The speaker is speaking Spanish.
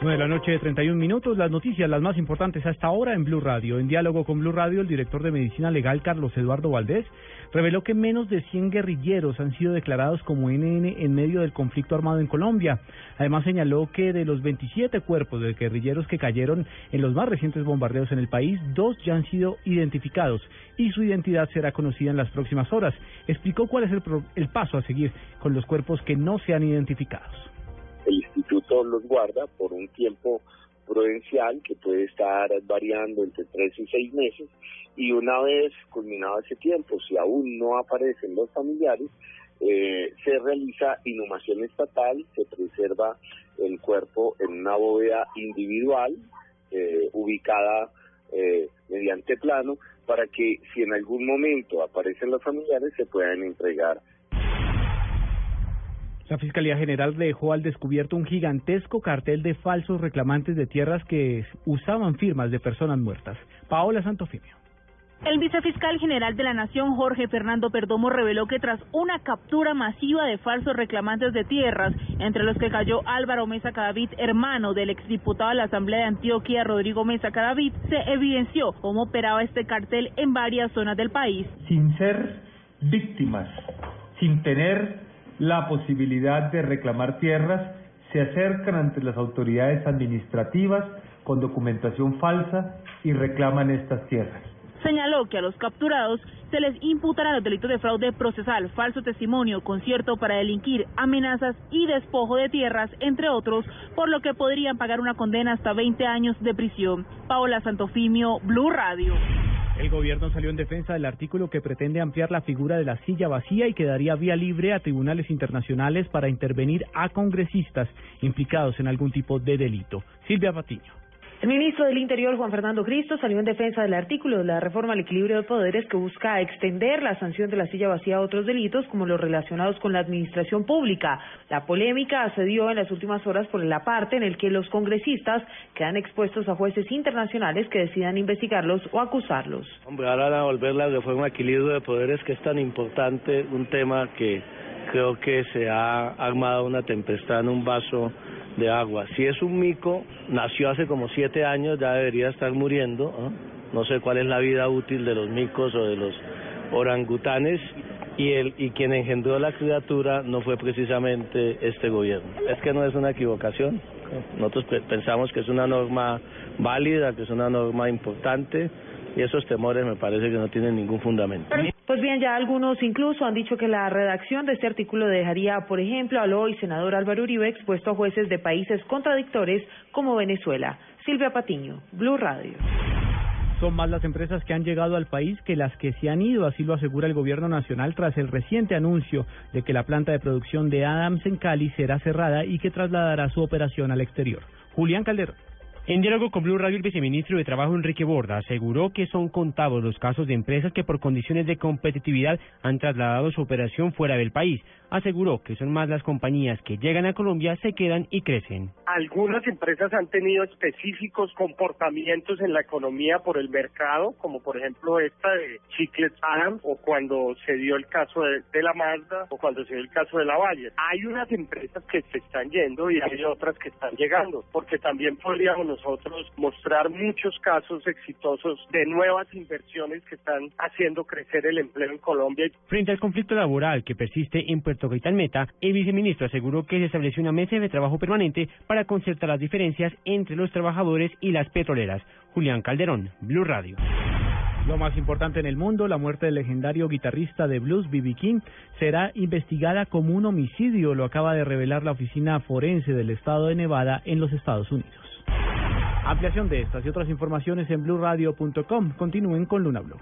9 de la noche de 31 minutos, las noticias las más importantes hasta ahora en Blue Radio. En diálogo con Blue Radio, el director de Medicina Legal, Carlos Eduardo Valdés, reveló que menos de 100 guerrilleros han sido declarados como NN en medio del conflicto armado en Colombia. Además señaló que de los 27 cuerpos de guerrilleros que cayeron en los más recientes bombardeos en el país, dos ya han sido identificados y su identidad será conocida en las próximas horas. Explicó cuál es el, el paso a seguir con los cuerpos que no se han identificados el instituto los guarda por un tiempo prudencial que puede estar variando entre tres y seis meses y una vez culminado ese tiempo, si aún no aparecen los familiares, eh, se realiza inhumación estatal, se preserva el cuerpo en una bóveda individual eh, ubicada eh, mediante plano para que si en algún momento aparecen los familiares se puedan entregar la Fiscalía General dejó al descubierto un gigantesco cartel de falsos reclamantes de tierras que usaban firmas de personas muertas. Paola Santofimio. El vicefiscal general de la Nación, Jorge Fernando Perdomo, reveló que tras una captura masiva de falsos reclamantes de tierras, entre los que cayó Álvaro Mesa Cadavid, hermano del exdiputado de la Asamblea de Antioquia, Rodrigo Mesa Cadavid, se evidenció cómo operaba este cartel en varias zonas del país. Sin ser víctimas, sin tener la posibilidad de reclamar tierras, se acercan ante las autoridades administrativas con documentación falsa y reclaman estas tierras. Señaló que a los capturados se les imputará los delitos de fraude procesal, falso testimonio, concierto para delinquir, amenazas y despojo de tierras, entre otros, por lo que podrían pagar una condena hasta 20 años de prisión. Paola Santofimio, Blue Radio. El gobierno salió en defensa del artículo que pretende ampliar la figura de la silla vacía y que daría vía libre a tribunales internacionales para intervenir a congresistas implicados en algún tipo de delito. Silvia Patiño. El ministro del Interior, Juan Fernando Cristo, salió en defensa del artículo de la reforma al equilibrio de poderes que busca extender la sanción de la silla vacía a otros delitos como los relacionados con la administración pública. La polémica se dio en las últimas horas por la parte en el que los congresistas quedan expuestos a jueces internacionales que decidan investigarlos o acusarlos. Hombre, ahora a volver la reforma al equilibrio de poderes que es tan importante, un tema que creo que se ha armado una tempestad en un vaso de agua. Si es un mico, nació hace como siete años, ya debería estar muriendo. No sé cuál es la vida útil de los micos o de los orangutanes. Y, el, y quien engendró la criatura no fue precisamente este gobierno. Es que no es una equivocación. Nosotros pensamos que es una norma válida, que es una norma importante y esos temores me parece que no tienen ningún fundamento. Pues bien, ya algunos incluso han dicho que la redacción de este artículo dejaría, por ejemplo, al hoy senador Álvaro Uribe expuesto a jueces de países contradictores como Venezuela. Silvia Patiño, Blue Radio. Son más las empresas que han llegado al país que las que se han ido, así lo asegura el gobierno nacional tras el reciente anuncio de que la planta de producción de Adams en Cali será cerrada y que trasladará su operación al exterior. Julián Calderón. En diálogo con Blue Radio, el viceministro de Trabajo Enrique Borda aseguró que son contados los casos de empresas que por condiciones de competitividad han trasladado su operación fuera del país. Aseguró que son más las compañías que llegan a Colombia, se quedan y crecen. Algunas empresas han tenido específicos comportamientos en la economía por el mercado, como por ejemplo esta de Chiclets Adams, o cuando se dio el caso de, la Mazda, o cuando se dio el caso de la Valle. Hay unas empresas que se están yendo y hay otras que están llegando, porque también podríamos nosotros mostrar muchos casos exitosos de nuevas inversiones que están haciendo crecer el empleo en Colombia. Frente al conflicto laboral que persiste en Puerto Gaitán Meta, el viceministro aseguró que se estableció una mesa de trabajo permanente para concertar las diferencias entre los trabajadores y las petroleras. Julián Calderón, Blue Radio. Lo más importante en el mundo, la muerte del legendario guitarrista de blues B.B. King será investigada como un homicidio, lo acaba de revelar la oficina forense del estado de Nevada en los Estados Unidos. Ampliación de estas y otras informaciones en blueradio.com. Continúen con Luna Blue.